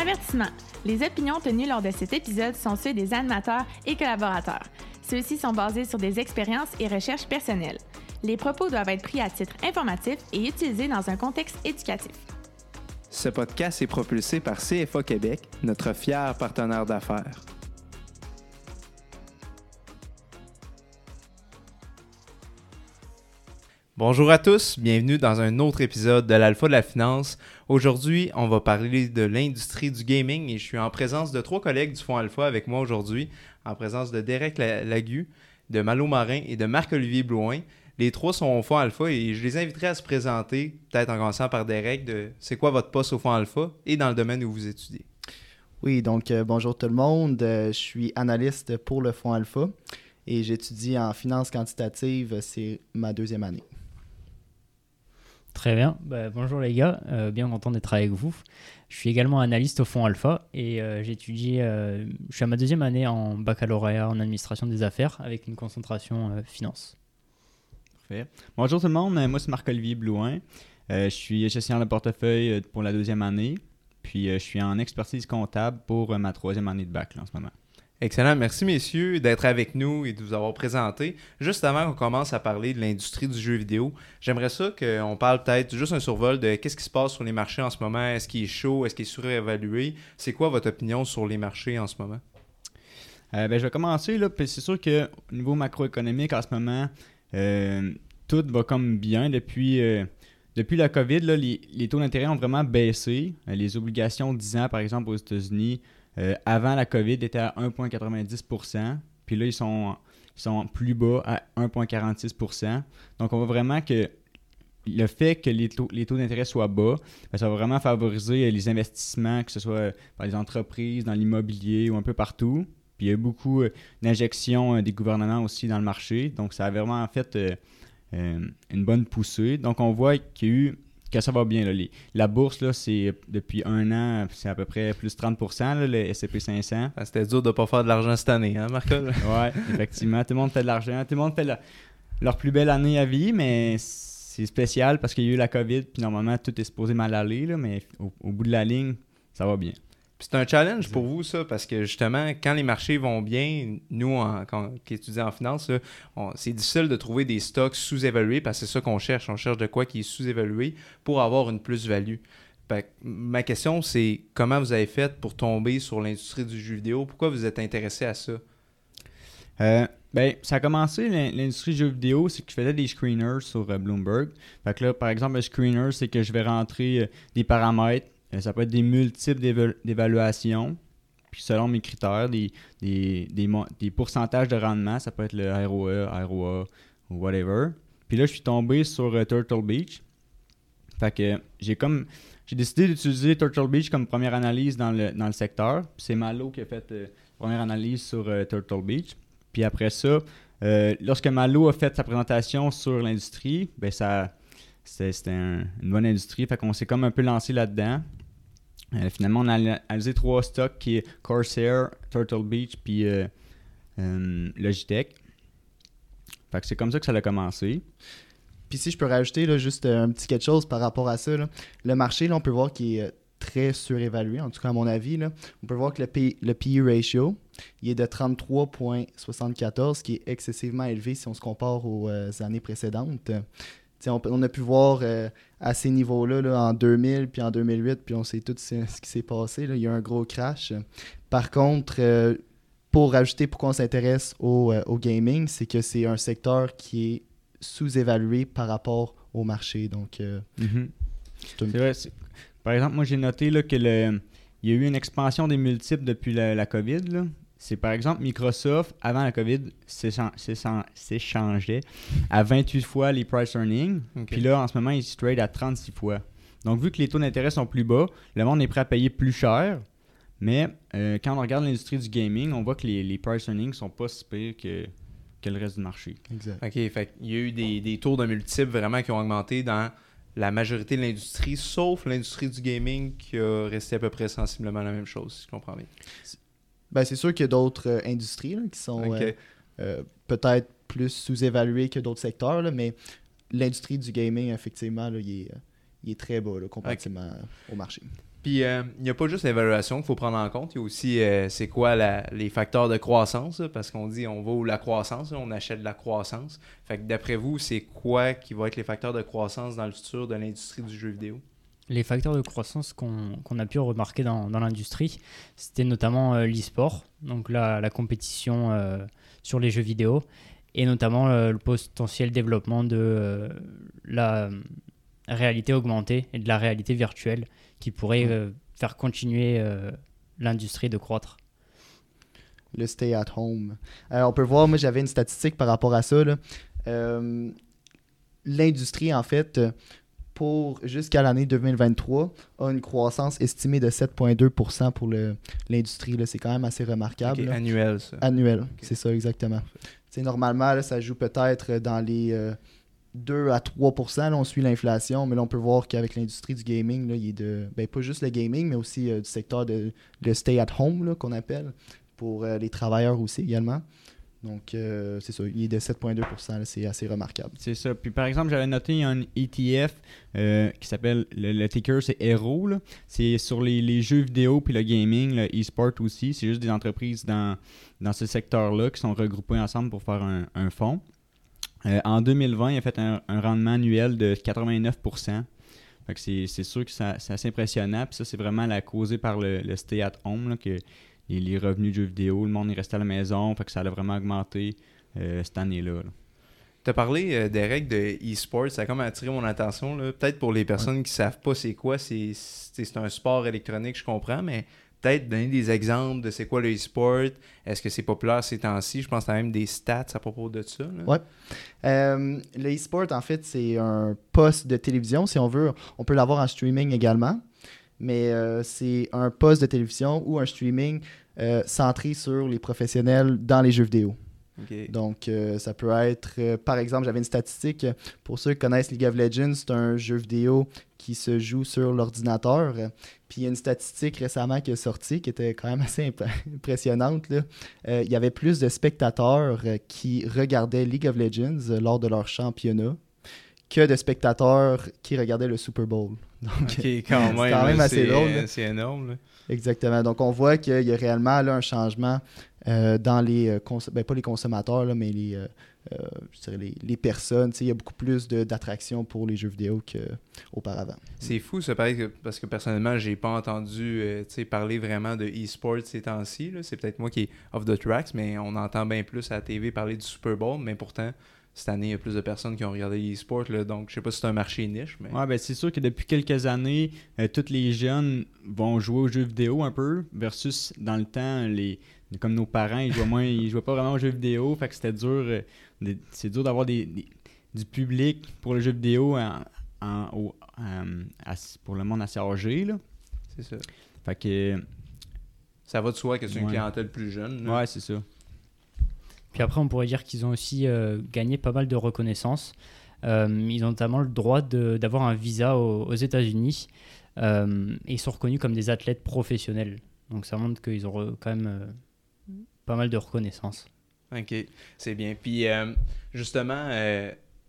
Avertissement. Les opinions tenues lors de cet épisode sont ceux des animateurs et collaborateurs. Ceux-ci sont basés sur des expériences et recherches personnelles. Les propos doivent être pris à titre informatif et utilisés dans un contexte éducatif. Ce podcast est propulsé par CFA Québec, notre fier partenaire d'affaires. Bonjour à tous, bienvenue dans un autre épisode de l'Alpha de la Finance. Aujourd'hui, on va parler de l'industrie du gaming et je suis en présence de trois collègues du Fonds Alpha avec moi aujourd'hui, en présence de Derek Lagu, de Malo Marin et de Marc-Olivier Blouin. Les trois sont au Fonds Alpha et je les inviterai à se présenter, peut-être en commençant par Derek, de c'est quoi votre poste au Fonds Alpha et dans le domaine où vous étudiez. Oui, donc euh, bonjour tout le monde. Euh, je suis analyste pour le Fonds Alpha et j'étudie en finance quantitative. C'est ma deuxième année. Très bien. Bah, bonjour les gars, euh, bien content d'être avec vous. Je suis également analyste au fond Alpha et euh, j'étudie, euh, je suis à ma deuxième année en baccalauréat en administration des affaires avec une concentration finance. Parfait. Bonjour tout le monde, moi c'est Marc-Olivier Blouin. je suis gestionnaire de portefeuille pour la deuxième année, puis je suis en expertise comptable pour ma troisième année de bac en ce moment. Excellent. Merci, messieurs, d'être avec nous et de vous avoir présenté. Juste avant qu'on commence à parler de l'industrie du jeu vidéo, j'aimerais ça qu'on parle peut-être juste un survol de qu'est-ce qui se passe sur les marchés en ce moment. Est-ce qu'il est chaud? Est-ce qu'il est surévalué? C'est quoi votre opinion sur les marchés en ce moment? Euh, ben, je vais commencer. Là, c'est sûr qu'au niveau macroéconomique, en ce moment, euh, tout va comme bien. Depuis, euh, la COVID, les, les, taux d'intérêt ont vraiment baissé. les obligations de 10 ans, par exemple, aux États-Unis, euh, avant la COVID, étaient à 1,90 Puis là, ils sont, sont plus bas à 1,46 Donc, on voit vraiment que le fait que les taux, les taux d'intérêt soient bas, ben, ça va vraiment favoriser les investissements, que ce soit par les entreprises, dans l'immobilier ou un peu partout. Puis il y a beaucoup euh, d'injections euh, des gouvernements aussi dans le marché. Donc, ça a vraiment fait une bonne poussée. Donc, on voit qu'il y a eu que ça va bien. Là. la bourse, là, c'est depuis un an, c'est à peu près plus 30%, le S&P 500. Ah, c'était dur de ne pas faire de l'argent cette année, hein, Marco? oui, effectivement. Tout le monde fait de l'argent. Tout le monde fait leur plus belle année à vie, mais c'est spécial parce qu'il y a eu la COVID, puis normalement, tout est supposé mal aller, là, mais au bout de la ligne, ça va bien. C'est un challenge pour vous, ça, parce que justement, quand les marchés vont bien, nous, en, qui étudions en finance, c'est difficile de trouver des stocks sous-évalués parce que c'est ça qu'on cherche. On cherche de quoi qui est sous-évalué pour avoir une plus-value. Ma question, c'est comment vous avez fait pour tomber sur l'industrie du jeu vidéo? Pourquoi vous êtes intéressé à ça? Euh, ben, ça a commencé l'industrie du jeu vidéo, c'est que je faisais des screeners sur euh, Bloomberg. Fait que là, par exemple, un screener, c'est que je vais rentrer euh, des paramètres ça peut être des multiples d'évaluations. Puis selon mes critères, des, des, des, pourcentages de rendement, ça peut être le ROE, ROA ou whatever. Puis là, je suis tombé sur euh, Turtle Beach. Fait que j'ai comme j'ai décidé d'utiliser Turtle Beach comme première analyse dans le, secteur. C'est Malo qui a fait la euh, première analyse sur Turtle Beach. Puis après ça, lorsque Malo a fait sa présentation sur l'industrie, ben ça c'était une bonne industrie. Fait qu'on s'est comme un peu lancé là-dedans. Euh, finalement, on a analysé trois stocks qui est Corsair, Turtle Beach puis euh, euh, Logitech. C'est comme ça que ça a commencé. Puis si je peux rajouter là, juste un petit quelque chose par rapport à ça, le marché, là, on peut voir qu'il est très surévalué, en tout cas à mon avis. Là. On peut voir que le, P, le PE ratio il est de 33,74, qui est excessivement élevé si on se compare aux années précédentes. On, a pu voir euh, à ces niveaux-là en 2000 puis en 2008, puis on sait tout ce, qui s'est passé. Là. Il y a un gros crash. Par contre, euh, pour rajouter pourquoi on s'intéresse au, euh, gaming, c'est que c'est un secteur qui est sous-évalué par rapport au marché. Donc, mhm. vrai, par exemple, moi j'ai noté là, que le, il y a eu une expansion des multiples depuis la, la COVID. Là c'est par exemple Microsoft, avant la COVID, s'échangeait à 28 fois les price earnings. Puis là, en ce moment, ils se trade à 36 fois. Donc, vu que les taux d'intérêt sont plus bas, le monde est prêt à payer plus cher. Mais euh, quand on regarde l'industrie du gaming, on voit que les, price earnings sont pas si pires que, que le reste du marché. Exact. OK, fait il y a eu des, des taux de multiples vraiment qui ont augmenté dans la majorité de l'industrie, sauf l'industrie du gaming qui a resté à peu près sensiblement la même chose, si je comprends bien. Ben, c'est sûr qu'il y a d'autres euh, industries qui sont euh, euh, peut-être plus sous-évaluées que d'autres secteurs, mais l'industrie du gaming, effectivement, il, est, très bas comparativement au marché. Puis euh, il n'y a pas juste l'évaluation qu'il faut prendre en compte, il y a aussi c'est quoi la- les facteurs de croissance, là, parce qu'on dit on va où la croissance, là, on achète de la croissance. Fait que d'après vous, c'est quoi qui va être les facteurs de croissance dans le futur de l'industrie du jeu vidéo? Les facteurs de croissance qu'on a pu remarquer dans, dans l'industrie, c'était notamment euh, l'e-sport, donc la, la compétition euh, sur les jeux vidéo, et notamment euh, le potentiel développement de euh, la réalité augmentée et de la réalité virtuelle qui pourrait faire continuer l'industrie de croître. le stay at home. Euh, on peut voir, moi j'avais une statistique par rapport à ça. Euh, L'industrie, en fait, pour jusqu'à l'année 2023, a une croissance estimée de 7,2% pour l'industrie. C'est quand même assez remarquable. Ok, là. annuel, ça. Annuel, c'est ça exactement. Normalement, là, ça joue peut-être dans les euh, 2 à 3 là, on suit l'inflation, mais là, on peut voir qu'avec l'industrie du gaming, là, il est de, ben, pas juste le gaming, mais aussi euh, du secteur de le stay at home là, qu'on appelle, pour euh, les travailleurs aussi également. Donc, euh, c'est ça, il est de 7,2 là, c'est assez remarquable. C'est ça. Puis par exemple, j'avais noté un ETF euh, qui s'appelle le, ticker, c'est Hero. C'est sur les, jeux vidéo puis le gaming, le e-sport aussi. C'est juste des entreprises dans, dans ce secteur-là qui sont regroupées ensemble pour faire un, fonds. Euh, en 2020, il a fait un, rendement annuel de 89%. Fait que c'est, sûr que ça- c'est assez impressionnant. Puis ça, c'est vraiment la causée par le, le stay at home, que les, les revenus de jeux vidéo, le monde est resté à la maison. Fait que ça a vraiment augmenté euh, cette année-là. là. Tu as parlé euh, des règles de e-sport, ça a comme attiré mon attention. là. Peut-être pour les personnes qui savent pas c'est quoi, c'est c'est c'est un sport électronique, je comprends, mais peut-être donner des exemples de c'est quoi le e-sport. Est-ce que c'est populaire ces temps-ci? Je pense que tu as même des stats à propos de ça. là. Ouais. Euh, le e-sport, en fait, c'est un poste de télévision, si on veut. On peut l'avoir en streaming également, mais euh, c'est un poste de télévision ou un streaming euh, centré sur les professionnels dans les jeux vidéo. Donc, euh, ça peut être, euh, par exemple, j'avais une statistique, pour ceux qui connaissent League of Legends, c'est un jeu vidéo qui se joue sur l'ordinateur. Puis il y a une statistique récemment qui est sortie qui était quand même assez imp- impressionnante. là. Euh, il y avait plus de spectateurs qui regardaient League of Legends lors de leur championnat que de spectateurs qui regardaient le Super Bowl. Donc, Ok, quand même. C'est quand même assez drôle. C'est énorme. là. Exactement. Donc, on voit qu'il y a réellement là, un changement euh, dans les... euh, ben, pas les consommateurs, là, mais les, euh, je dirais les, les personnes. Il y a beaucoup plus de- d'attraction pour les jeux vidéo qu'auparavant. C'est fou, ça paraît que, parce que personnellement, j'ai pas entendu euh, parler vraiment de e-sport ces temps-ci. C'est peut-être moi qui est off the tracks, mais on entend bien plus à la TV parler du Super Bowl. Mais pourtant, cette année, il y a plus de personnes qui ont regardé l'e-sport. Donc, je sais pas si c'est un marché niche, mais. Ouais, ben c'est sûr que depuis quelques années, euh, tous les jeunes vont jouer aux jeux vidéo un peu, versus dans le temps, les comme nos parents, ils jouaient moins, ils jouaient pas vraiment aux jeux vidéo, fait que c'était dur, euh, c'est dur d'avoir des, des- du public pour le jeu vidéo en- en- au- euh, pour le monde assez âgé. C'est ça. Fait que, Ça va de soi que c'est une clientèle plus jeune. là. ouais, c'est ça. Puis après, on pourrait dire qu'ils ont aussi euh, gagné pas mal de reconnaissance. Euh, ils ont notamment le droit d'avoir un visa aux, États-Unis euh, et ils sont reconnus comme des athlètes professionnels. Donc ça montre qu'ils ont quand même pas mal de reconnaissance. Ok, c'est bien. Puis justement,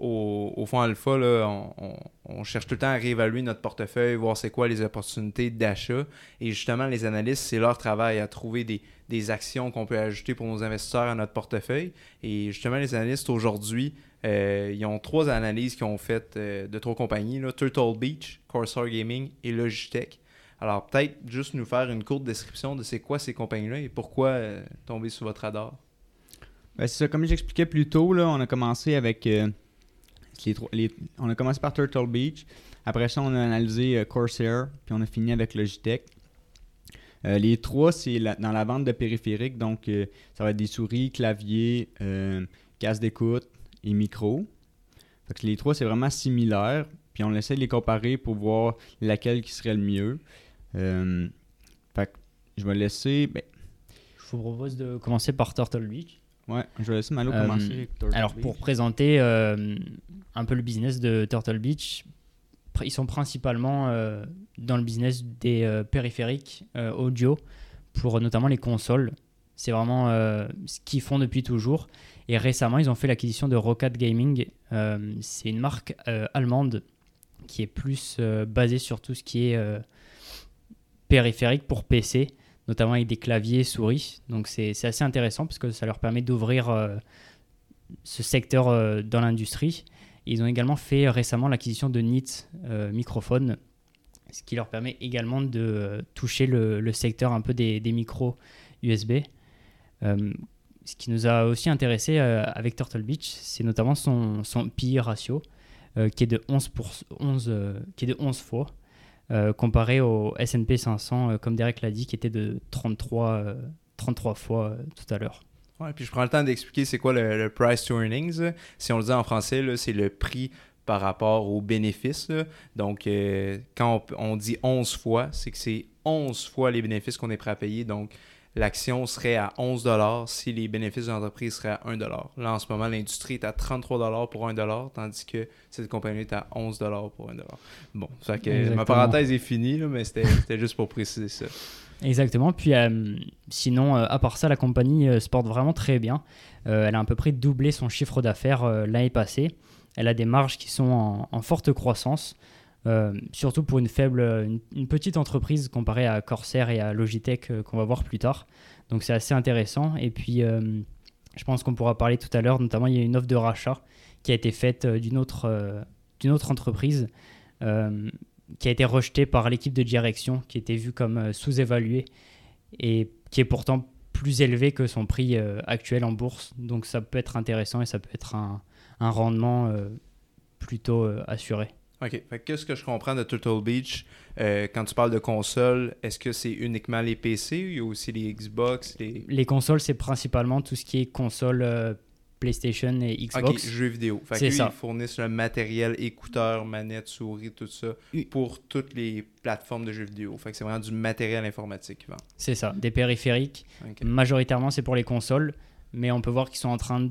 au, fond alpha, on, cherche tout le temps à réévaluer notre portefeuille, voir c'est quoi les opportunités d'achat. Et justement, les analystes, c'est leur travail à trouver des, actions qu'on peut ajouter pour nos investisseurs à notre portefeuille. Et justement, les analystes aujourd'hui, euh, ils ont trois analyses qu'ils ont faites euh, de trois compagnies, là, Turtle Beach, Corsair Gaming et Logitech. Alors peut-être juste nous faire une courte description de c'est quoi ces compagnies-là et pourquoi euh, tomber sur votre radar. Ben, c'est ça, comme j'expliquais plus tôt, là, on a commencé avec les on a commencé par Turtle Beach. Après ça, on a analysé euh, Corsair, puis on a fini avec Logitech. Euh, les trois, c'est dans la vente de périphériques, donc euh, ça va être des souris, claviers, euh, casque d'écoute et micro. Les trois, c'est vraiment similaire, puis on essaie de les comparer pour voir laquelle qui serait le mieux. Fait que je vais laisser. ben, Je vous propose de commencer par Turtle Beach. Ouais, je vais laisser Malo Euh, commencer. Turtle Alors Beach. pour présenter euh, un peu le business de Turtle Beach, ils sont principalement euh, dans le business des euh, périphériques euh, audio pour notamment les consoles. C'est vraiment euh, ce qu'ils font depuis toujours. Et récemment, ils ont fait l'acquisition de Roccat Gaming. Euh, c'est une marque euh, allemande qui est plus euh, basée sur tout ce qui est euh, périphériques pour PC, notamment avec des claviers souris. Donc c'est assez intéressant parce que ça leur permet d'ouvrir euh, ce secteur euh, dans l'industrie. Ils ont également fait récemment l'acquisition de NIT euh, Microphone, ce qui leur permet également de euh, toucher le, le secteur un peu des, des micros USB. Euh, ce qui nous a aussi intéressé euh, avec Turtle Beach, c'est notamment son, son PI ratio, euh, qui, est de 11 pour- 11, euh, qui est de 11 fois, euh, comparé au S&P 500, euh, comme Derek l'a dit, qui était de 33, euh, 33 fois euh, tout à l'heure. Puis je prends le temps d'expliquer c'est quoi le, price to earnings. Si on le dit en français, c'est le prix par rapport aux bénéfices. Donc, euh, quand on, on dit 11 fois, c'est que c'est 11 fois les bénéfices qu'on est prêt à payer. Donc, l'action serait à 11 si les bénéfices de l'entreprise seraient à 1 Là, en ce moment, l'industrie est à 33 pour 1 tandis que cette compagnie est à 11 pour 1 Bon, ça que ma parenthèse est finie, là, mais c'était juste pour préciser ça. Exactement. Puis euh, sinon, euh, à part ça, la compagnie euh, se porte vraiment très bien. Elle a à peu près doublé son chiffre d'affaires l'année passée. Elle a des marges qui sont en, en forte croissance, euh, surtout pour une faible, une, petite entreprise comparée à Corsair et à Logitech euh, qu'on va voir plus tard. Donc c'est assez intéressant. Et puis, euh, je pense qu'on pourra parler tout à l'heure. Notamment, il y a une offre de rachat qui a été faite d'une autre, d'une autre entreprise. qui a été rejetée par l'équipe de direction, qui était vue comme sous-évaluée et qui est pourtant plus élevé que son prix actuel en bourse. Donc ça peut être intéressant et ça peut être un, rendement plutôt assuré. OK. Fait que qu'est-ce que je comprends de Turtle Beach? Euh, quand tu parles de console, est-ce que c'est uniquement les PC ou il y a aussi les Xbox, les Les consoles, c'est principalement tout ce qui est console euh, PlayStation et OK, Xbox. jeux vidéo. Fait que ça. ils fournissent le matériel, écouteurs, manettes, souris, tout ça pour toutes les plateformes de jeux vidéo. Fait que c'est vraiment du matériel informatique qu'ils vendent. C'est ça, des périphériques. OK. Majoritairement, c'est pour les consoles, mais on peut voir qu'ils sont en train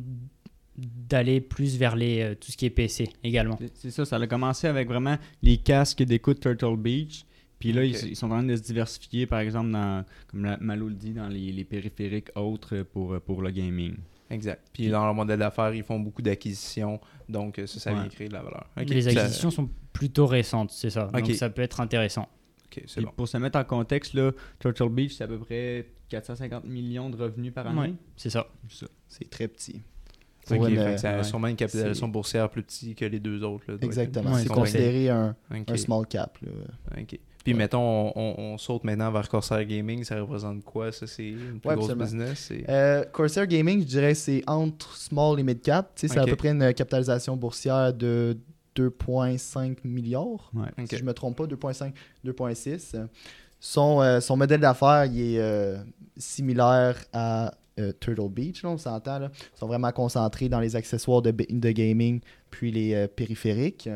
d'aller plus vers les, euh, tout ce qui est PC également. C'est- ça, ça a commencé avec vraiment les casques d'écoute Turtle Beach. Puis là, ils, ils sont en train de se diversifier, par exemple, dans, comme la, Malo le dit, dans les, les périphériques autres pour, pour le gaming. Exact. Puis dans leur modèle d'affaires, ils font beaucoup d'acquisitions. Donc euh, ça, ça vient créer de la valeur. OK. les Ça- acquisitions sont plutôt récentes, c'est ça. Ok. Donc ça peut être intéressant. OK, c'est Puis bon. Pour se mettre en contexte, là, Turtle Beach, c'est à peu près 450 millions de revenus par année. Ouais, c'est. Ça. C'est très petit. OK, Pour une, fait que ça a ouais. sûrement une capitalisation boursière plus petite que les deux autres. là, Exactement. Ouais, c'est considéré un, un small cap. là. OK. Puis Ouais. mettons, on, on- on saute maintenant vers Corsair Gaming. Ça représente quoi? Ça, c'est une plus Ouais, grosse business? Euh, Corsair Gaming, je dirais, c'est entre small et mid cap. C'est à peu près une capitalisation boursière de 2,5 milliards. Si je me trompe pas, 2,5, 2,6. Son, euh, son modèle d'affaires, il est euh, similaire à euh, Turtle Beach, on s'entend. sont vraiment concentrés dans les accessoires de, gaming puis les euh, périphériques.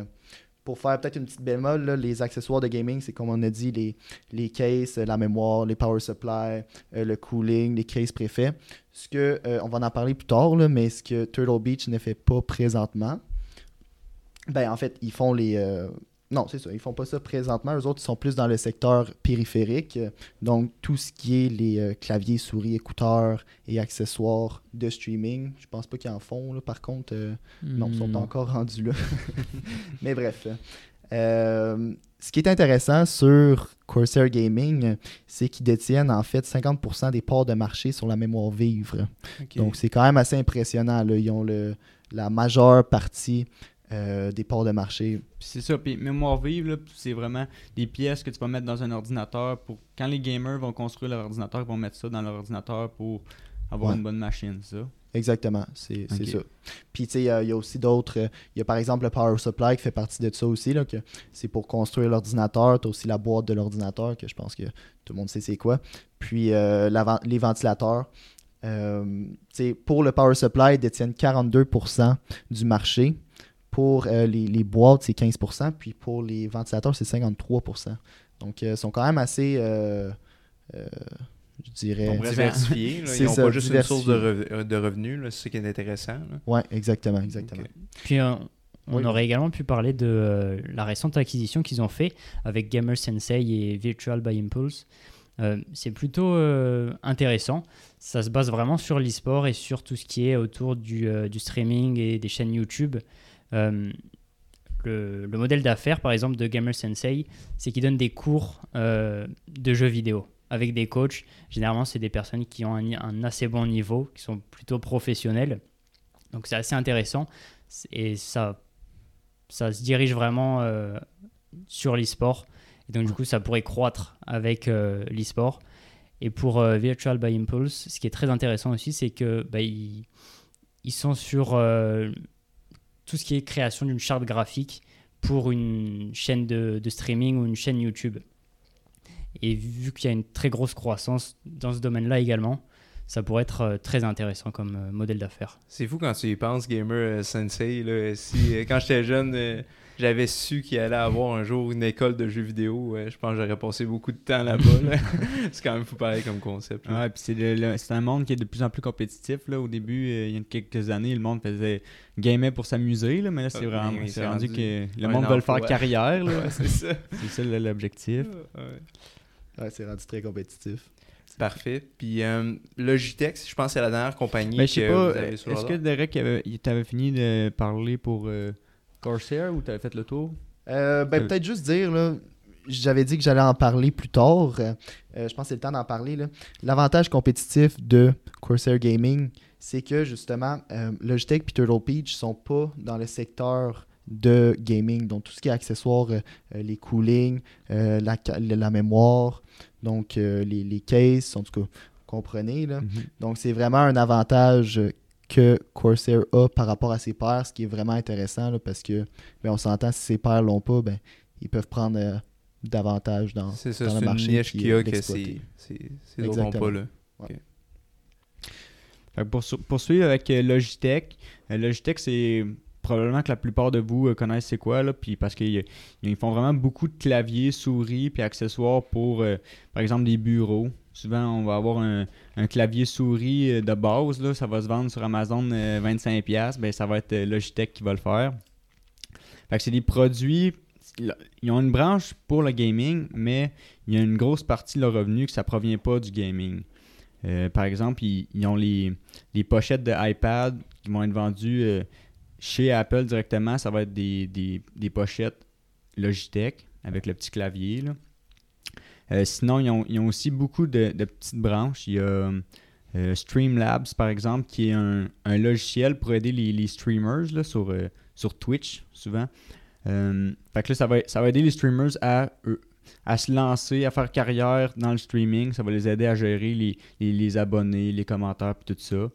Pour faire peut-être une petite bémol, les accessoires de gaming, c'est comme on a dit, les, les cases, la mémoire, les power supply, euh, le cooling, les cases préfets. Ce que, euh, on va en parler plus tard, mais ce que Turtle Beach ne fait pas présentement, ben en fait, ils font les. Non, c'est ça, ils font pas ça présentement. Eux autres, ils sont plus dans le secteur périphérique. Donc, tout ce qui est les euh, claviers, souris, écouteurs et accessoires de streaming. Je pense pas qu'ils en font, là, par contre. euh, non, ils sont Hmm, encore rendus là. Mais bref. Euh, ce qui est intéressant sur Corsair Gaming, c'est qu'ils détiennent en fait 50% des parts de marché sur la mémoire vivre. Donc c'est quand même assez impressionnant. là. Ils ont le, la majeure partie euh, des parts de marché. C'est ça, puis mémoire vive, c'est vraiment des pièces que tu vas mettre dans un ordinateur pour quand les gamers vont construire leur ordinateur, ils vont mettre ça dans leur ordinateur pour avoir Ouais. une bonne machine, ça? Exactement, c'est ça. Puis tu sais, il y a- il y, a aussi d'autres. euh, Il y a par exemple le Power Supply qui fait partie de ça aussi. C'est pour construire l'ordinateur. Tu as aussi la boîte de l'ordinateur, que je pense que tout le monde sait c'est quoi. Puis euh, la les ventilateurs. Euh, pour le Power Supply, ils détiennent 42% du marché. Pour euh, les, les boîtes, c'est 15%. Puis pour les ventilateurs, c'est 53%. Donc, euh, ils sont quand même assez, euh, euh, je dirais... Diversifiés. Ils n'ont pas juste une source de, de revenus. là. C'est ce qui est intéressant. Ouais, exactement, exactement. Puis euh, on Oui. aurait également pu parler de euh, la récente acquisition qu'ils ont fait avec Gamer Sensei et Virtual by Impulse. Euh, c'est plutôt euh, intéressant. Ça se base vraiment sur l'e-sport et sur tout ce qui est autour du, euh, du streaming et des chaînes YouTube. Euh, le, le modèle d'affaires, par exemple, de Gamer Sensei, c'est qu'ils donnent des cours euh, de jeux vidéo avec des coachs. Généralement, c'est des personnes qui ont un, un assez bon niveau, qui sont plutôt professionnels. Donc, c'est assez intéressant et ça, ça se dirige vraiment euh, sur l'e-sport. Et donc, du coup, ça pourrait croître avec euh, l'e-sport. Et pour Virtual by Impulse, ce qui est très intéressant aussi, c'est que bah, ils, ils sont sur tout ce qui est création d'une charte graphique pour une chaîne de, streaming ou une chaîne YouTube. Et vu qu'il y a une très grosse croissance dans ce domaine-là également, ça pourrait être euh, très intéressant comme euh, modèle d'affaires. C'est fou quand tu y penses, Gamer euh, Sensei. Là, si, quand j'étais jeune, j'avais su qu'il allait avoir un jour une école de jeux vidéo. euh, je pense que j'aurais passé beaucoup de temps là-bas. là. c'est quand même fou pareil comme concept. Ouais, puis c'est, le- le- c'est un monde qui est de plus en plus compétitif. Là. Au début, euh, il y a quelques années, le monde faisait gamait pour s'amuser, là, mais là, c'est Ah, vraiment oui, c'est c'est rendu rendu que le monde veut le faire carrière. Là. Ouais, c'est ça. c'est ça là, l'objectif. Ouais. Ouais, c'est rendu très compétitif. Parfait. Puis euh, Logitech, je pense que c'est la dernière compagnie Mais je sais que pas, vous avez sur le est-ce que. Derek, il t'avait fini de parler pour euh, Corsair ou t'avais fait le tour? Euh, ben, Euh. peut-être juste dire, là, j'avais dit que j'allais en parler plus tard. Euh, je pense que c'est le temps d'en parler. là. L'avantage compétitif de Corsair Gaming, c'est que justement, euh, Logitech et Turtle Peach sont pas dans le secteur de gaming. Donc, tout ce qui est accessoires, euh, les coolings, la, la mémoire, donc les, les cases, en tout cas, comprenez. Là. Donc, c'est vraiment un avantage que Corsair a par rapport à ses pairs, ce qui est vraiment intéressant là, parce que ben, on s'entend si ses pairs l'ont pas, ben, ils peuvent prendre euh, davantage dans, ça, dans le une marché niche qu'il y a euh, que c'est c'est- ces autres n'ont Exactement. pas là. Pour su- poursuivre avec euh, Logitech, Logitech, c'est probablement que la plupart de vous connaissent c'est quoi, là, puis parce qu'ils ils font vraiment beaucoup de claviers, souris, puis accessoires pour, euh, par exemple, des bureaux. Souvent, on va avoir un, clavier souris euh, de base, là, ça va se vendre sur Amazon euh, 25$, ben, ça va être euh, Logitech qui va le faire. Fait que c'est des produits, ils ont une branche pour le gaming, mais il y a une grosse partie de leur revenu que ça provient pas du gaming. Euh, par exemple, ils, ont les, pochettes de iPad qui vont être vendues euh, chez Apple directement. Ça va être des, des- des pochettes Logitech avec le petit clavier. là. Euh, sinon, ils ont, aussi beaucoup de, petites branches. Il y a euh, Streamlabs, par exemple, qui est un, logiciel pour aider les, streamers sur, euh, sur Twitch, souvent. Fait que là, ça va, ça va aider les streamers à, à se lancer, à faire carrière dans le streaming. Ça va les aider à gérer les, les, les abonnés, les commentaires et tout ça.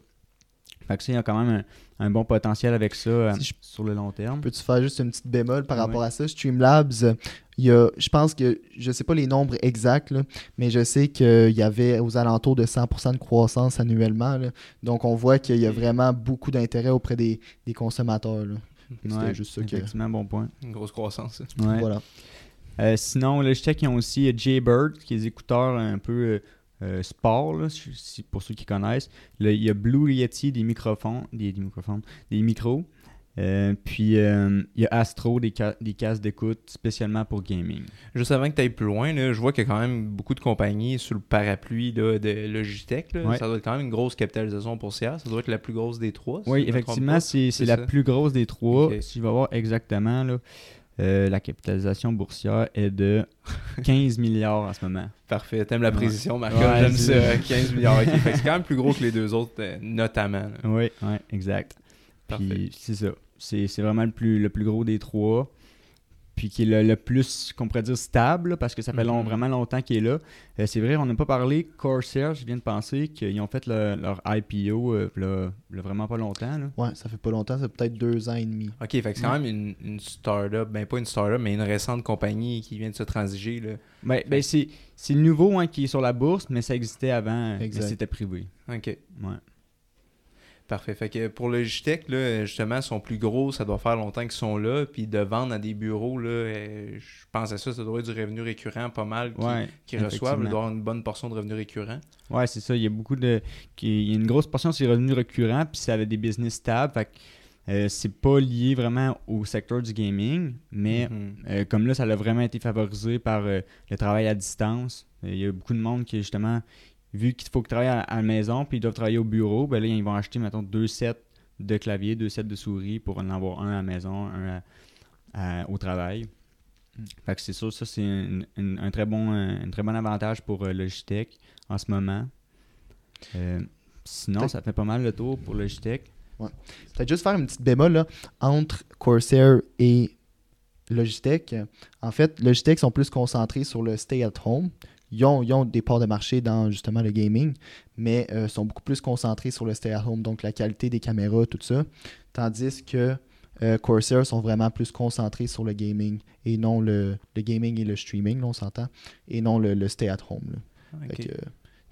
Fait que ça, il y a quand même un, un bon potentiel avec ça euh, Si je- sur le long terme. Peux-tu faire juste une petite bémol par Ouais. rapport à ça? Streamlabs, euh, il y a, je pense que, je sais pas les nombres exacts, là, mais je sais qu'il y avait aux alentours de 100% de croissance annuellement. là. Donc, on voit qu'il y a Ok. vraiment beaucoup d'intérêt auprès des, des consommateurs. là. Ouais, juste ça que... effectivement, bon point. Une grosse croissance. Ouais. Voilà. Euh, sinon, Logitech, ils ont aussi euh, Jaybird, qui est des écouteurs un peu euh, sport, là, si- pour ceux qui connaissent. Là, il y a Blue Yeti, des microphones, des, des microphones, des micros. Euh, puis euh, il y a Astro, des, ca- des casques d'écoute spécialement pour gaming. Juste avant que tu ailles plus loin, là, je vois qu'il y a quand même beaucoup de compagnies sous le parapluie là, de Logitech. là. Ouais. Ça doit être quand même une grosse capitalisation boursière. Ça doit être la plus grosse des trois. si Oui, effectivement, c'est la plus grosse des trois. Ok. Si je vais voir exactement, là, euh, la capitalisation boursière est de 15 milliards en ce moment. Parfait. T'aimes la précision. Ouais, J'aime ça. 15 milliards. c'est quand même plus gros que les deux autres, euh, notamment. là. Oui, oui, exact. Parfait. Puis c'est ça. C'est c'est vraiment le plus, le plus gros des trois. Puis qui est le, le plus, qu'on pourrait dire, stable, parce que ça fait long- Mhm. vraiment longtemps qu'il est là. Euh, c'est vrai, on n'a pas parlé. Corsair, je viens de penser qu'ils ont fait le- leur IPO euh, vraiment pas longtemps. Là. Ouais, ça fait pas longtemps, ça fait peut-être deux ans et demi. Ok, fait que c'est quand même une, une start-up. Ben, pas une start-up, mais une récente compagnie qui vient de se transiger. Là. Ben, ben, c'est c'est nouveau hein, qui est sur la bourse, mais ça existait avant. mais Exact. C'était privé. Ok. Ouais. Parfait. Fait que pour Logitech, là, justement, ils sont plus gros, ça doit faire longtemps qu'ils sont là. Puis de vendre à des bureaux, là, euh, je pense à ça, ça doit être du revenu récurrent pas mal qui, Ouais, qui reçoivent. Il doit effectivement. avoir une bonne portion de revenus récurrents. Ouais, c'est ça. Il y a beaucoup de. qui- Il y a une grosse portion de ces revenus récurrents, puis ça avait des business stables. Fait que euh, c'est pas lié vraiment au secteur du gaming, mais Mhm. euh, comme là, ça a vraiment été favorisé par euh, le travail à distance. Il y a beaucoup de monde qui, justement, vu qu'il faut qu'ils travaillent à, à la maison, puis ils doivent travailler au bureau, ben là, ils vont acheter, mettons, deux sets de clavier, deux sets de souris pour en avoir un à la maison, un à, à- au travail. Fait que c'est sûr, ça, c'est un, un- un très bon, un, un très bon avantage pour euh, Logitech en ce moment. Euh, sinon, ça fait pas mal le tour pour Logitech. Peut-être juste faire une petite bémol là, entre Corsair et Logitech. En fait, Logitech sont plus concentrés sur le stay at home. Ils ont, ils ont des parts de marché dans justement le gaming, mais euh, sont beaucoup plus concentrés sur le stay at home, donc la qualité des caméras, tout ça. Tandis que euh, Corsair sont vraiment plus concentrés sur le gaming et non le, le gaming et le streaming, là, on s'entend, et non le, le stay at home. là. Ok. Fait que, tu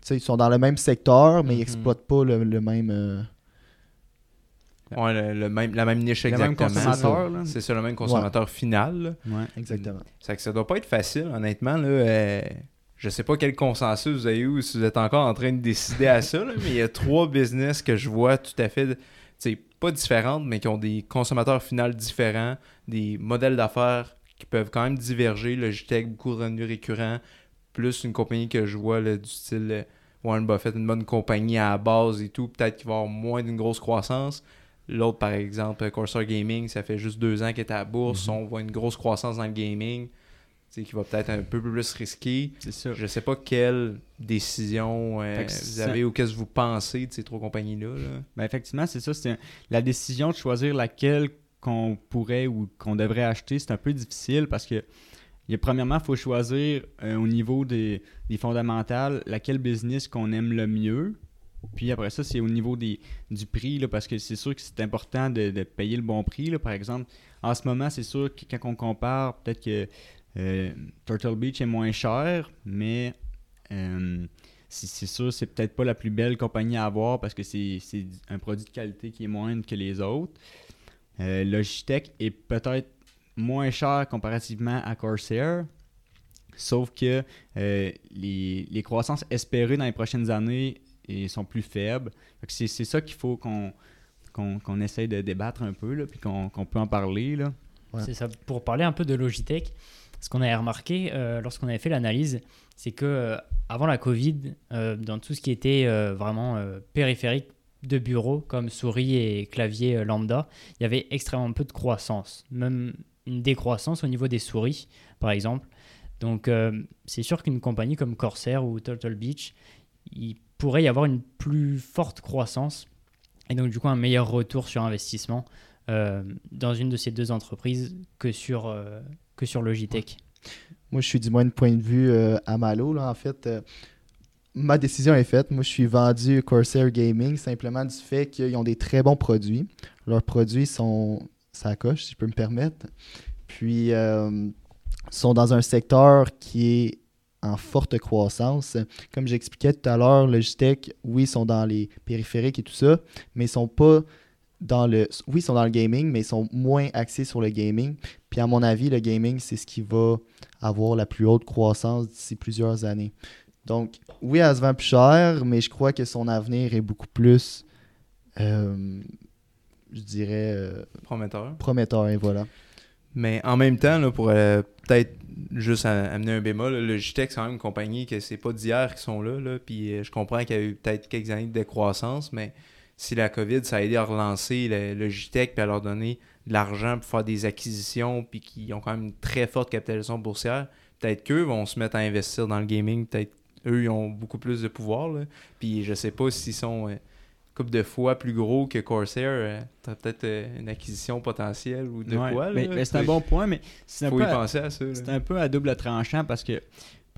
sais, ils sont dans le même secteur, mais ils Mhm. n'exploitent pas le, le même. euh, Ouais, le, le même, la même niche Le même exactement. C'est ça, le même consommateur final. là. Ouais. exactement. C'est que ça doit pas être facile, honnêtement. Là, euh, je sais pas quel consensus vous avez eu ou si vous êtes encore en train de décider à ça, là, mais il y a trois business que je vois tout à fait, pas différentes, mais qui ont des consommateurs finaux différents, des modèles d'affaires qui peuvent quand même diverger. Logitech, beaucoup de revenus récurrents, plus une compagnie que je vois là, du style euh, Warren Buffett, une bonne compagnie à la base et tout, peut-être qu'il va avoir moins d'une grosse croissance. L'autre, par exemple, Corsair Gaming, ça fait juste deux ans qu'il est à la bourse. On voit une grosse croissance dans le gaming, qui va peut-être un peu plus risqué. C'est ça. Je sais pas quelle décision euh, vous avez ou qu'est-ce que vous pensez de ces trois compagnies-là. là? Ben, effectivement, c'est ça. C'est un- la décision de choisir laquelle qu'on pourrait ou qu'on devrait acheter, c'est un peu difficile parce que il y a, premièrement, il faut choisir euh, au niveau des, des fondamentales laquelle business qu'on aime le mieux. Puis après ça, c'est au niveau des, du prix, là, parce que c'est sûr que c'est important de, de payer le bon prix. là. Par exemple, en ce moment, c'est sûr que quand on compare, peut-être que euh, Turtle Beach est moins cher, mais euh, c'est sûr, c'est peut-être pas la plus belle compagnie à avoir parce que c'est un produit de qualité qui est moindre que les autres. Euh, Logitech est peut-être moins cher comparativement à Corsair, sauf que euh, les, les croissances espérées dans les prochaines années eh, sont plus faibles. C'est ça qu'il faut qu'on essaye de débattre un peu, là, puis qu'on qu'on peut en parler. Là. Ouais. C'est ça. Pour parler un peu de Logitech, ce qu'on avait remarqué euh, lorsqu'on avait fait l'analyse, c'est que euh, avant la Covid, euh, dans tout ce qui était vraiment périphérique de bureau, comme souris et clavier lambda, il y avait extrêmement peu de croissance, même une décroissance au niveau des souris, par exemple. Donc, c'est sûr qu'une compagnie comme Corsair ou Turtle Beach, il pourrait y avoir une plus forte croissance et donc du coup un meilleur retour sur investissement dans une de ces deux entreprises que sur, que sur Logitech. Moi, je suis du moins de point de vue euh, à Malo. En fait, euh, ma décision est faite. Moi, je suis vendu Corsair Gaming simplement du fait qu'ils ont des très bons produits. Leurs produits sont ça coche, si je peux me permettre. Puis, euh, sont dans un secteur qui est en forte croissance. Comme j'expliquais tout à l'heure, Logitech, oui, ils sont dans les périphériques et tout ça, mais ils sont pas dans le... Oui, ils sont dans le gaming, mais ils sont moins axés sur le gaming. Puis à mon avis, le gaming, c'est ce qui va avoir la plus haute croissance d'ici plusieurs années. Donc, oui, elle se vend plus cher, mais je crois que son avenir est beaucoup plus, euh, je dirais, euh, Prometteur. prometteur. Et voilà. Mais en même temps, là, pour euh, peut-être juste amener un bémol, là, Logitech, c'est quand même une compagnie que c'est pas d'hier qu'ils sont là. là puis je comprends qu'il y a eu peut-être quelques années de décroissance, mais si la COVID, ça a aidé à relancer le, Logitech puis à leur donner de l'argent pour faire des acquisitions, puis qui ont quand même une très forte capitalisation boursière, peut-être qu'eux vont se mettre à investir dans le gaming. Peut-être eux, ils ont beaucoup plus de pouvoir. là. Puis je sais pas s'ils sont. euh, couple de fois plus gros que Corsair, euh, t'as peut-être euh, une acquisition potentielle ou de Ouais. quoi. Mais- là. mais c'est un bon point, mais c'est un peu à- à ça. C'est un peu à double tranchant parce que,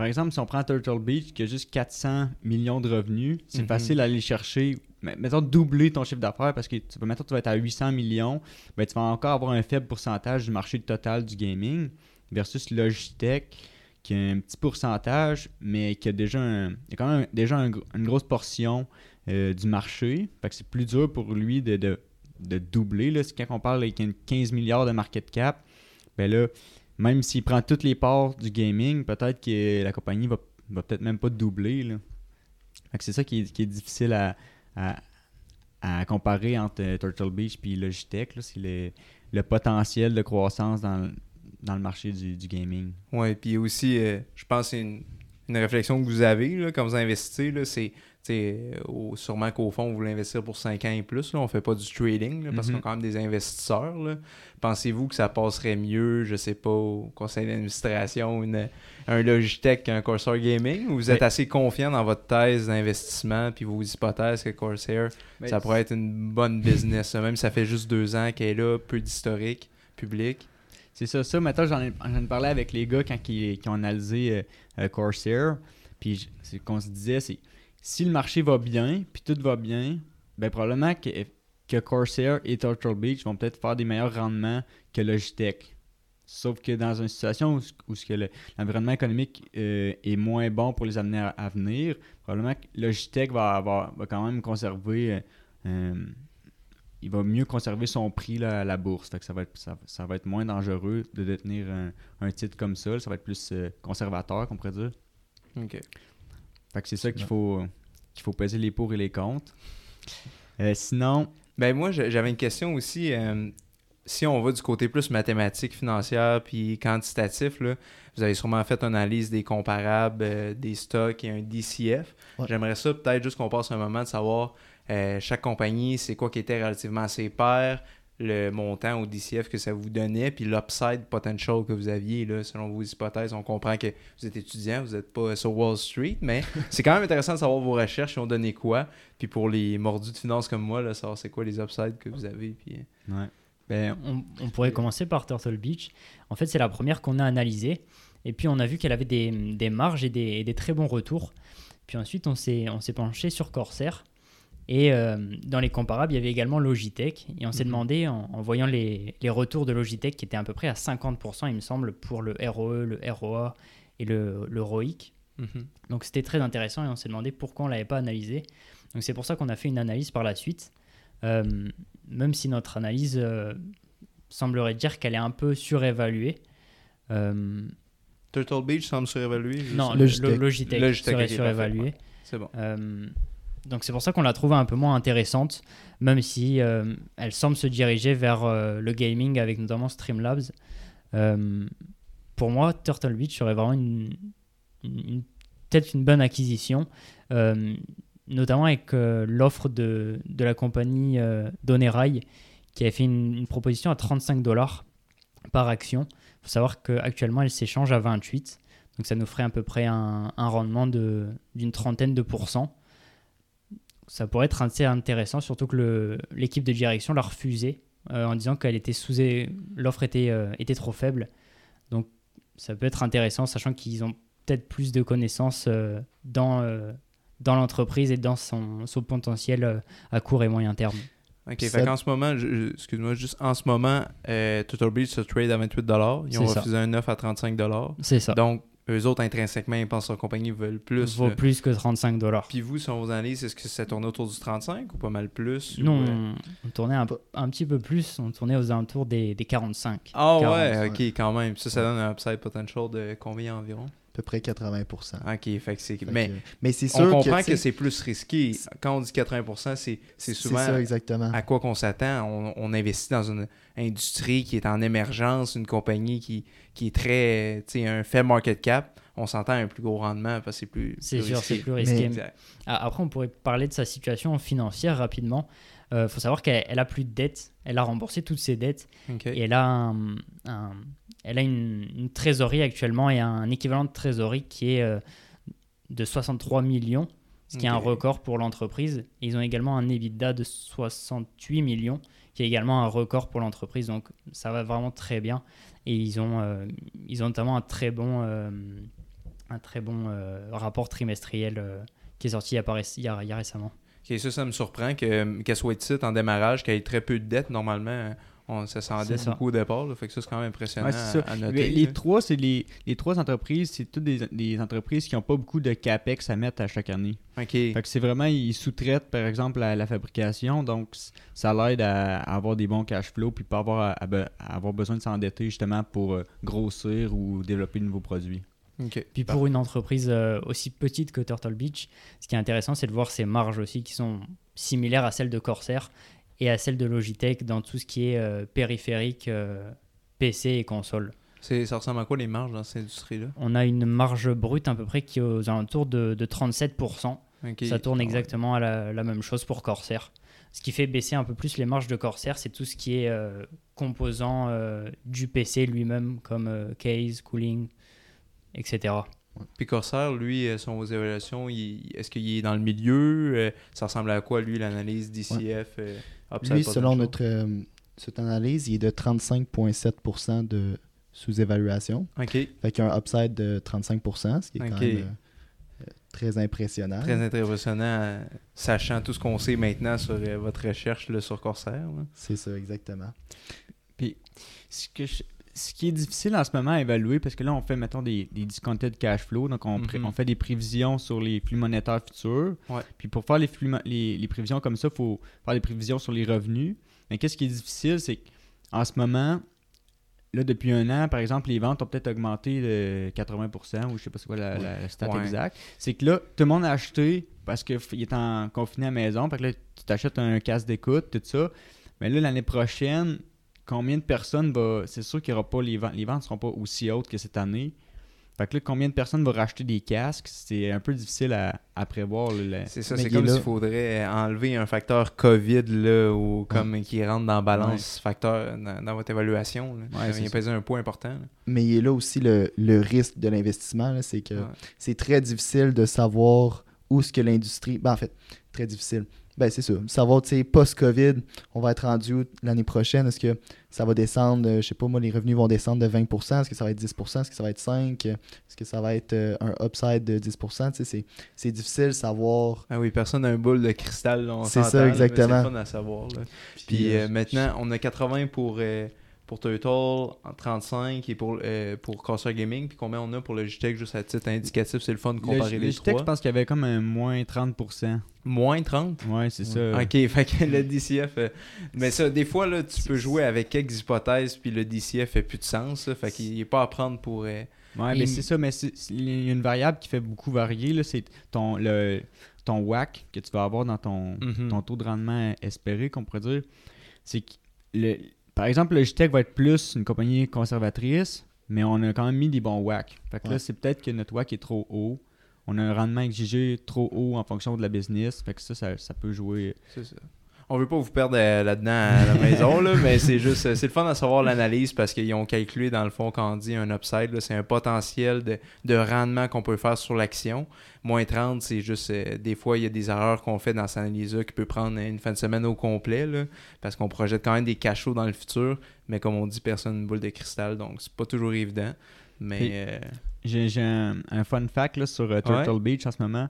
par exemple, si on prend Turtle Beach qui a juste 400 millions de revenus, c'est Mhm. facile d'aller chercher, mettons, doubler ton chiffre d'affaires parce que, tu, vas- mettons, tu vas être à 800 millions, ben, tu vas encore avoir un faible pourcentage du marché total du gaming versus Logitech qui a un petit pourcentage, mais qui a déjà, un, il a quand même déjà un une grosse portion euh, du marché. Fait que c'est plus dur pour lui de, de, de doubler. Là. C'est quand on parle avec une 15 milliards de market cap, ben là, même s'il prend toutes les parts du gaming, peut-être que la compagnie va, va peut-être même pas doubler. C'est ça qui est, difficile à, comparer entre euh, Turtle Beach et Logitech. C'est le, potentiel de croissance dans, le- marché du, gaming. Ouais, puis aussi, euh, je pense que c'est une, réflexion que vous avez quand vous investissez, c'est au- sûrement qu'au fond, vous voulez investir pour 5 ans et plus. Là. On fait pas du trading là, parce Mhm. qu'on est quand même des investisseurs. Pensez-vous que ça passerait mieux, je sais pas, au conseil d'administration, un Logitech qu'un Corsair Gaming? Ou vous êtes Mais- assez confiant dans votre thèse d'investissement puis vos hypothèses que Corsair, ça pourrait être une bonne business. Même si ça fait juste deux ans qu'elle est là, peu d'historique public? C'est ça, ça. Maintenant, j'en ai, ai parlé avec les gars quand ils, qui ont analysé euh, euh, Corsair. Puis c'est qu'on se disait, c'est si le marché va bien, puis tout va bien, ben probablement que, que Corsair et Turtle Beach vont peut-être faire des meilleurs rendements que Logitech. Sauf que dans une situation où, où ce que le- l'environnement économique euh, est moins bon pour les années à, venir, probablement que Logitech va, avoir, va quand même conserver. euh, euh, il va mieux conserver son prix là, à la bourse. Fait ça, va être, ça, va être moins dangereux de détenir un, un titre comme ça. Ça va être plus conservateur, qu'on pourrait dire. OK. Fait que c'est ça qu'il faut, qu'il faut peser les pour et les contre. Euh, sinon, Ben moi, j'avais une question aussi. euh, si on va du côté plus mathématique, financière, puis quantitatif, là, vous avez sûrement fait une analyse des comparables, euh, des stocks et un DCF. Ouais. J'aimerais ça peut-être juste qu'on passe un moment de savoir euh, chaque compagnie, c'est quoi qui était relativement à ses pairs, le montant au DCF que ça vous donnait, puis l'upside potential que vous aviez, là, selon vos hypothèses. On comprend que vous êtes étudiant, vous n'êtes pas sur Wall Street, mais c'est quand même intéressant de savoir vos recherches, ils ont donné quoi. Puis pour les mordus de finance comme moi, là, savoir c'est quoi les upsides que vous avez. Puis... euh, ouais. Ben, On, on pourrait commencer par Turtle Beach. En fait, c'est la première qu'on a analysée. Et puis, on a vu qu'elle avait des, des marges et des, et des très bons retours. Puis ensuite, on s'est on s'est penché sur Corsair. Et euh, dans les comparables, il y avait également Logitech. Et on s'est Mhm. demandé, en, en voyant les, les retours de Logitech, qui étaient à peu près à 50%, il me semble, pour le ROE, le ROA et le, le ROIC. Donc c'était très intéressant et on s'est demandé pourquoi on ne l'avait pas analysé. Donc c'est pour ça qu'on a fait une analyse par la suite. Euh, même si notre analyse euh, semblerait dire qu'elle est un peu surévaluée. Euh, Turtle Beach semble surévalué. non, Logitech. le Logitech, Logitech, serait surévalué. C'est bon. Euh, donc c'est pour ça qu'on l'a trouvée un peu moins intéressante, même si euh, elle semble se diriger vers euh, le gaming avec notamment Streamlabs. Euh, pour moi, Turtle Beach serait vraiment peut-être une bonne acquisition, notamment avec l'offre de, de la compagnie euh, Donerai qui avait fait une, proposition à 35 dollars par action. Il faut savoir qu'actuellement elle s'échange à 28. Donc ça nous ferait à peu près un, un rendement de- d'une trentaine de pourcents. Ça pourrait être assez intéressant, surtout que le- l'équipe de direction l'a refusé euh, en disant qu'elle était sous l'offre était, euh, était trop faible. Donc ça peut être intéressant, sachant qu'ils ont peut-être plus de connaissances euh, dans, euh, dans l'entreprise et dans son, son potentiel euh, à court et moyen terme. Ok, Ça- fait qu'en ce moment, excuse-moi, juste en ce moment, euh, Turtle Beach se trade à 28$. Ils ont ça. refusé un offre à 35$. C'est ça. Donc, eux autres, intrinsèquement, ils pensent que leur compagnie veulent plus. vaut là. plus que 35 dollars. Puis vous, sur vos analyses, est-ce que ça tournait autour du 35 ou pas mal plus? Non, euh, on, tournait un, un petit peu plus, on tournait aux alentours des, des 45. Ah 40, ouais, ok, quand même. Ça, ça donne un upside potential de combien environ? À peu près 80%. Ok, fait que c'est. Fait Mais que- mais c'est on sûr comprend que, que, c'est plus risqué. Quand on dit 80%, c'est c'est souvent ça, exactement. à quoi qu'on s'attend. On, on investit dans une industrie qui est en émergence, une compagnie qui, qui est très, tu sais, un faible market cap. On s'entend un plus gros rendement parce que c'est plus. C'est sûr, c'est plus risqué. Ah, Après, on pourrait parler de sa situation financière rapidement. Il faut savoir qu'elle elle a plus de dettes, elle a remboursé toutes ses dettes et elle a, un- un- elle a une, une trésorerie actuellement et un équivalent de trésorerie qui est euh, de 63 millions, ce qui est un record pour l'entreprise. Ils ont également un EBITDA de 68 millions, qui est également un record pour l'entreprise. Donc ça va vraiment très bien. Et ils ont, euh, ils ont notamment un très bon, euh, un très bon rapport trimestriel qui est sorti il y a, il y récemment. Ok, ça, ça me surprend que- qu'elle soit ici en démarrage, qu'elle ait très peu de dettes normalement. On, ça s'endette C'est ça. beaucoup au départ. là. fait que ça, c'est quand même impressionnant Ouais, c'est ça. à, à Mais noter. les trois, c'est les, les trois entreprises, c'est toutes des, des entreprises qui n'ont pas beaucoup de capex à mettre à chaque année. Ok. Fait que c'est vraiment, ils sous-traitent par exemple la, la fabrication, donc ça l'aide à, à avoir des bons cash flows puis pas avoir, à, à be- à avoir besoin de s'endetter justement pour euh, grossir ou développer de nouveaux produits. Puis pour une entreprise euh, aussi petite que Turtle Beach, ce qui est intéressant, c'est de voir ses marges aussi qui sont similaires à celles de Corsair et à celles de Logitech dans tout ce qui est euh, périphérique, euh, PC et console. Ça ressemble à quoi les marges dans cette industrie-là? On a une marge brute à peu près qui est aux alentours de, de 37%. Ok. Ça tourne Ah exactement à la, la même chose pour Corsair. Ce qui fait baisser un peu plus les marges de Corsair, c'est tout ce qui est euh, composant euh, du PC lui-même, comme euh, case, cooling, etc. Puis Corsair, lui, son évaluations, est-ce qu'il est dans le milieu? Ça ressemble à quoi, lui, l'analyse DCF upside Lui, selon notre euh, cette analyse, il est de 35,7% de sous-évaluation. Ok, Fait qu'il y a un upside de 35%, ce qui est quand même euh, euh, très impressionnant. très impressionnant, sachant tout ce qu'on sait maintenant sur euh, votre recherche là, sur Corsair. C'est ça, exactement. Ce, que je- ce qui est difficile en ce moment à évaluer, parce que là, on fait, mettons, des, des discounted cash flow, donc on, Mhm. on fait des prévisions sur les flux monétaires futurs. Ouais. Puis pour faire les, flux les, les prévisions comme ça, il faut faire des prévisions sur les revenus. Mais qu'est-ce qui est difficile, c'est qu'en ce moment, là, depuis un an, par exemple, les ventes ont peut-être augmenté de 80%, ou je sais pas c'est quoi la, la stat Ouais. exacte. C'est que là, tout le monde a acheté parce qu'il est en confiné à la maison. Fait que là, tu t'achètes un casque d'écoute, tout ça. Mais là, l'année prochaine, combien de personnes va. C'est sûr qu'il y aura pas les ventes. Les ventes ne seront pas aussi hautes que cette année. Fait que là, combien de personnes vont racheter des casques? C'est un peu difficile à, à prévoir. C'est ça, c'est comme s'il faudrait enlever un facteur COVID là, ou comme qui rentre dans la balance facteur dans, dans votre évaluation. Là. Ouais, il c'est vient ça. peser un poids important. là. Mais il y a là aussi le, le risque de l'investissement, c'est que Ouais. c'est très difficile de savoir où ce que l'industrie... Ben, en fait, très difficile. Ben, c'est ça. Savoir, tu sais, post-COVID, on va être rendu l'année prochaine? Est-ce que ça va descendre, euh, je sais pas, moi, les revenus vont descendre de 20%? Est-ce que ça va être 10%? Est-ce que ça va être 5%? Est-ce que ça va être euh, un upside de 10%? Tu sais, c'est- c'est difficile de savoir. Ah oui, personne n'a un boule de cristal. là, on C'est ça, exactement. C'est fun à savoir. là. Puis euh, maintenant, on a 80 pour, euh, pour Turtle, 35 et pour, euh, pour Corsair Gaming. Puis combien on a pour Logitech, juste à titre indicatif, c'est le fun de comparer Le- les Logitech, je pense qu'il y avait comme un moins 30%. Moins 30 Ouais, c'est ça. Ok, fait que le DCF. euh, mais ça, des fois, là, tu peux jouer avec quelques hypothèses, puis le DCF fait plus de sens. là, fait qu'il n'est pas à prendre pour. euh, Ouais, Il- mais c'est ça, mais il y a une variable qui fait beaucoup varier, là, c'est ton, le, ton WAC que tu vas avoir dans ton, Mhm. ton taux de rendement espéré, qu'on pourrait dire. C'est que, le, par exemple, le Logitech va être plus une compagnie conservatrice, mais on a quand même mis des bons WAC. Fait que là, c'est peut-être que notre WAC est trop haut. On a un rendement exigé trop haut en fonction de la business. Fait que ça, ça, ça peut jouer. C'est ça. On veut pas vous perdre euh, là-dedans à la maison, là, mais c'est juste, euh, c'est le fun à savoir l'analyse parce qu'ils ont calculé dans le fond quand on dit un upside, c'est un potentiel de, de rendement qu'on peut faire sur l'action. Moins 30, c'est juste, euh, des fois, il y a des erreurs qu'on fait dans cette analyse-là qui peut prendre une fin de semaine au complet, là, parce qu'on projette quand même des cachots dans le futur, mais comme on dit, personne une boule de cristal, donc c'est pas toujours évident. Mais euh, J'ai un, un fun fact là, sur Turtle Beach en ce moment.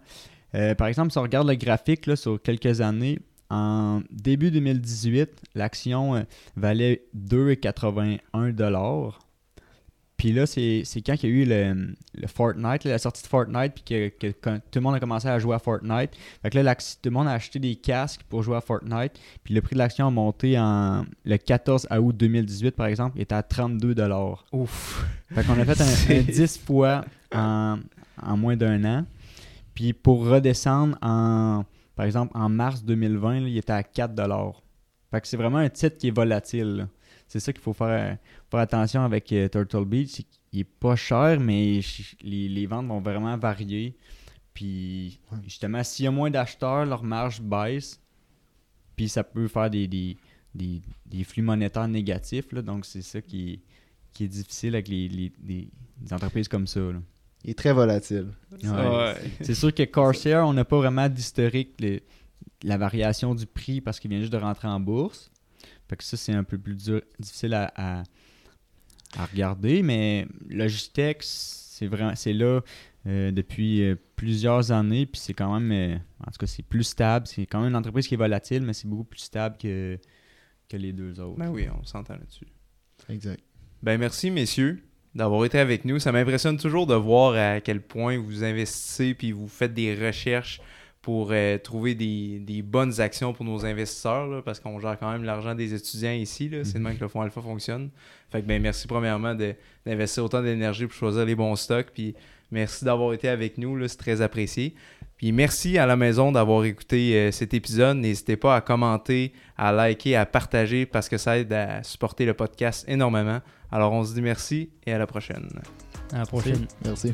Par exemple, si on regarde le graphique là, sur quelques années, en début 2018, l'action euh, valait 2,81 Puis là, c'est quand il y a eu le, le Fortnite, la sortie de Fortnite, puis que, que- quand tout le monde a commencé à jouer à Fortnite. Fait que là, tout le monde a acheté des casques pour jouer à Fortnite. Puis le prix de l'action a monté en le 14 août 2018, par exemple, il était à 32 ouf. fait qu'on a fait un 10 fois en, en moins d'un an. Puis pour redescendre en, par exemple, en mars 2020, là, il était à 4 Fait que c'est vraiment un titre qui est volatile. là. C'est ça qu'il faut faire, faire attention avec euh, Turtle Beach. qu'il est pas cher, mais les, les ventes vont vraiment varier. Puis justement, s'il y a moins d'acheteurs, leur marge baisse. Puis ça peut faire des, des, des, des flux monétaires négatifs. là. donc c'est ça qui, qui est difficile avec les, les- les- entreprises comme ça. là. Il est très volatile. Ouais. C'est sûr que Corsair, on n'a pas vraiment d'historique la variation du prix parce qu'il vient juste de rentrer en bourse. Fait que ça, c'est un peu plus dur- difficile à, à- à regarder. Mais Logitech, c'est vraiment c'est là euh, depuis euh, plusieurs années. Puis c'est quand même, euh, en tout cas, c'est plus stable. C'est quand même une entreprise qui est volatile, mais c'est beaucoup plus stable que, que les deux autres. Ben oui, on s'entend là-dessus. Exact. Ben merci messieurs d'avoir été avec nous. Ça m'impressionne toujours de voir à quel point vous investissez puis vous faites des recherches pour euh, trouver des, bonnes actions pour nos investisseurs, là, parce qu'on gère quand même l'argent des étudiants ici. C'est de même que le fonds Alpha fonctionne. Fait que ben, merci premièrement d'investir autant d'énergie pour choisir les bons stocks. Puis merci d'avoir été avec nous, c'est très apprécié. Puis merci à la maison d'avoir écouté euh, cet épisode. N'hésitez pas à commenter, à liker, à partager parce que ça aide à supporter le podcast énormément. Alors on se dit merci et à la prochaine. À la prochaine. Merci.